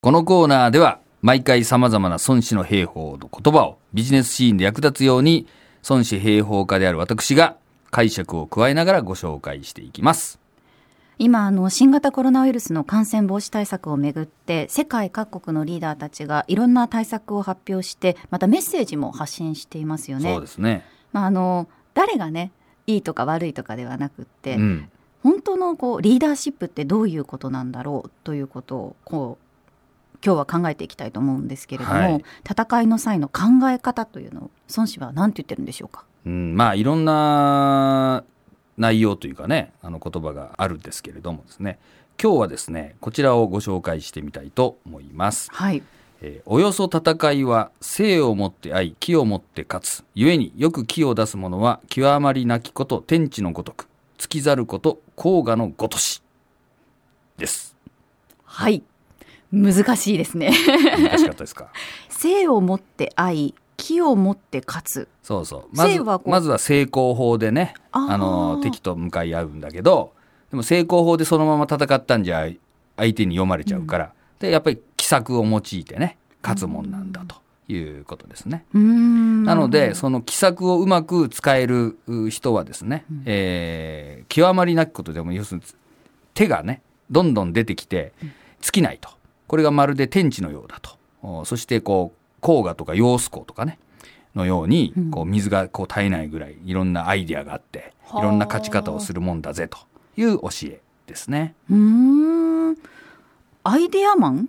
このコーナーでは毎回様々な孫子の兵法の言葉をビジネスシーンで役立つように孫子兵法家である私が解釈を加えながらご紹介していきます。今あの新型コロナウイルスの感染防止対策をめぐって世界各国のリーダーたちがいろんな対策を発表してまたメッセージも発信していますよね。そうですね。まあ、あの誰がねいいとか悪いとかではなくって、うん。本当のこうリーダーシップってどういうことなんだろうということをこう今日は考えていきたいと思うんですけれども、はい。戦いの際の考え方というのを孫子は何て言ってるんでしょうか？うん、まあいろんな内容というかねあの言葉があるんですけれどもですね。今日はですねこちらをご紹介してみたいと思います。はい、えーおよそ戦いは生をもって愛気をもって勝つ故によく気を出す者は極まりなきこと天地のごとく尽きざること黄河のごとしです。はい、難しいですね。難しかったですか？生をもって愛気をもって勝つ。そうそう。まず生はまずは成功法でねあの敵と向かい合うんだけどでも成功法でそのまま戦ったんじゃ相手に読まれちゃうから、でやっぱり奇策を用いてね勝つもんなんだということですね。うーん。なので、その奇策をうまく使えるう人はですね、えー極まりなきことでも、要するに手がね、どんどん出てきて、尽きないと。これがまるで天地のようだと。おそして、こう、黄河とか揚子江とかね、のように、こう、水がこう絶えないぐらい、いろんなアイディアがあって、いろんな勝ち方をするもんだぜ、という教えですね。うーんアイデアマン？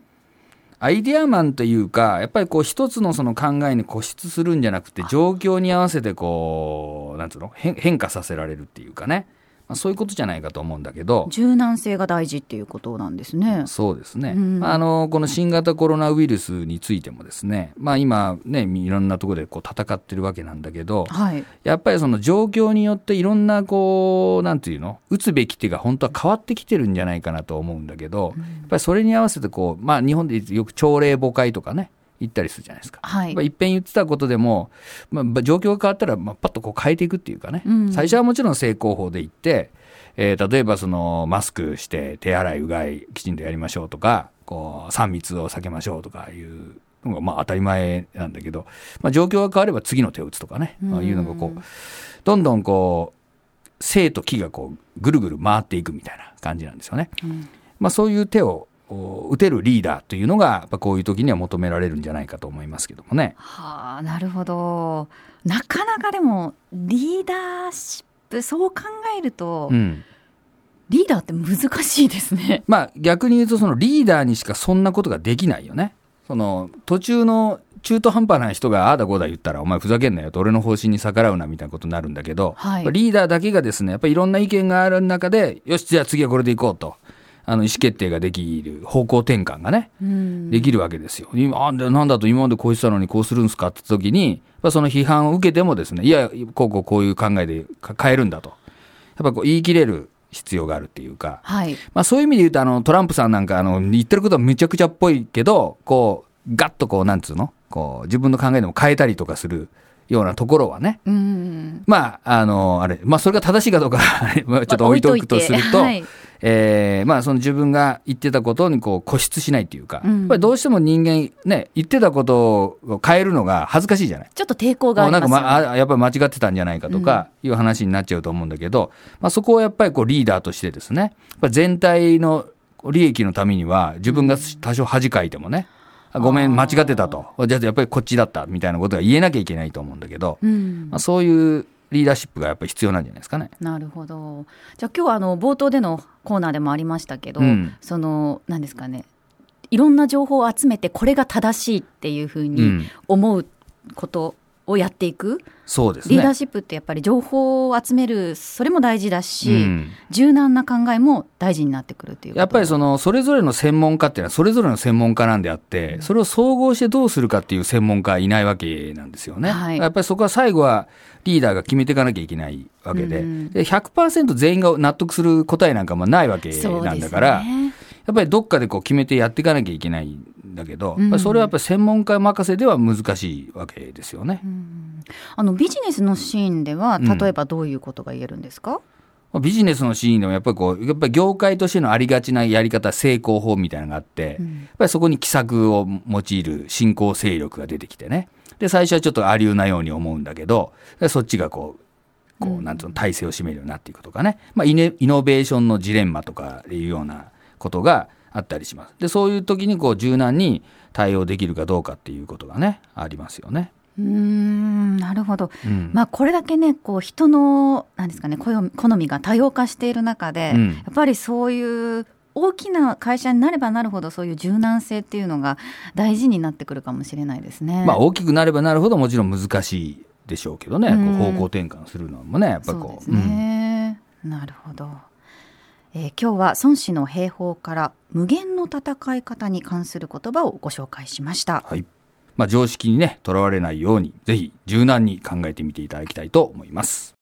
アイデアマンというか、やっぱりこう一つのその考えに固執するんじゃなくて、状況に合わせてこう、なんつうの変変化させられるっていうかね。まあ、そういうことじゃないかと思うんだけど、柔軟性が大事っていうことなんですね。そうですね。うんまああの、この新型コロナウイルスについてもですね、まあ今ね、いろんなところでこう戦ってるわけなんだけど、はい。やっぱりその状況によっていろんなこう、なんていうの打つべき手が本当は変わってきてるんじゃないかなと思うんだけど、やっぱりそれに合わせてこう、まあ日本でよく朝礼誤解とかね、言ったりするじゃないですか。はい。まあ、いっぺん言ってたことでも、まあ、状況が変わったら、まあ、パッとこう変えていくっていうかね、うん。最初はもちろん成功法で言って、えー例えばそのマスクして手洗いうがいきちんとやりましょうとか、こう3密を避けましょうとかいうのがまあ当たり前なんだけど、まあ、状況が変われば次の手を打つとかね、まあ、いうのがこう、どんどんこう、生と気がこうぐるぐる回っていくみたいな感じなんですよね。まあ、そういう手をお打てるリーダーというのが、やっぱこういう時には求められるんじゃないかと思いますけどもね。はあ、なるほど。なかなかでもリーダーシップそう考えると、うん。リーダーって難しいですね。まあ逆に言うとそのリーダーにしかそんなことができないよね。その途中の中途半端な人がああだこうだ言ったらお前ふざけんなよと俺の方針に逆らうなみたいなことになるんだけど、はいリーダーだけがですねやっぱりいろんな意見がある中でよしじゃあ次はこれでいこうとあの意思決定ができる方向転換がねうん。できるわけですよ。今なんだと今までこうしてたのにこうするんですかって時に、その批判を受けてもですね、いや、こうこうこういう考えでか変えるんだと。やっぱこう言い切れる必要があるっていうか、はい。まあそういう意味で言うと、あの、トランプさんなんか、あの、言ってることはむちゃくちゃっぽいけど、こう、ガッとこう、なんつうの？こう、自分の考えでも変えたりとかするようなところはね、うん。まあ、あの、あれ、まあそれが正しいかどうかまあ ちょっと置いとくとすると、はい。えーまあその自分が言ってたことにこう固執しないっていうか、うんやっぱりどうしても人間ね、言ってたことを変えるのが恥ずかしいじゃない？ちょっと抵抗がありなんか、ますよね。まあ、やっぱり間違ってたんじゃないかとかいう話になっちゃうと思うんだけど、まあそこをやっぱりこうリーダーとしてですね、やっぱり全体の利益のためには自分が多少恥かいてもね、あごめん、間違ってたと。じゃあやっぱりこっちだったみたいなことが言えなきゃいけないと思うんだけど、うんまあ、そういうリーダーシップがやっぱり必要なんじゃないですかね。なるほど。じゃあ今日はあの冒頭でのコーナーでもありましたけど、うんその何ですかねいろんな情報を集めてこれが正しいっていうふううにん。思うことをやっていく、そうですね。リーダーシップってやっぱり情報を集めるそれも大事だし、うん。柔軟な考えも大事になってくるっていうやっぱりそのそれぞれの専門家っていうのはそれぞれの専門家なんであって、それを総合してどうするかっていう専門家はいないわけなんですよね。はい。やっぱりそこは最後はリーダーが決めていかなきゃいけないわけで、うんで100%全員が納得する答えなんかもないわけなんだから、ねやっぱりどっかでこう決めてやっていかなきゃいけないんだけど、うんそれはやっぱり専門家任せでは難しいわけですよね。あのビジネスのシーンではうん例えばどういうことが言えるんですか、ビジネスのシーンでもやっぱりこう、やっぱり業界としてのありがちなやり方、成功法みたいなのがあって、うんやっぱりそこに奇策を用いる新興勢力が出てきてね。で、最初はちょっとありうなように思うんだけど、でそっちがこう、こう、なんつうの、体制を占めるようになっていくとかね。まあ、イネイノベーションのジレンマとかいうようなことがあったりします。で、そういう時にこう、柔軟に対応できるかどうかっていうことがね、ありますよね。うーんなるほど、うん。まあ、これだけねこう人のなんですかね好み好みが多様化している中で、うんやっぱりそういう大きな会社になればなるほどそういう柔軟性っていうのが大事になってくるかもしれないですね。まあ、大きくなればなるほどもちろん難しいでしょうけどね、うんこう方向転換するのもね、やっぱこう。うんね、なるほど、えー今日は孫子の兵法から無限の戦い方に関する言葉をご紹介しました。はい。まあ、常識にね、とらわれないように、ぜひ柔軟に考えてみていただきたいと思います。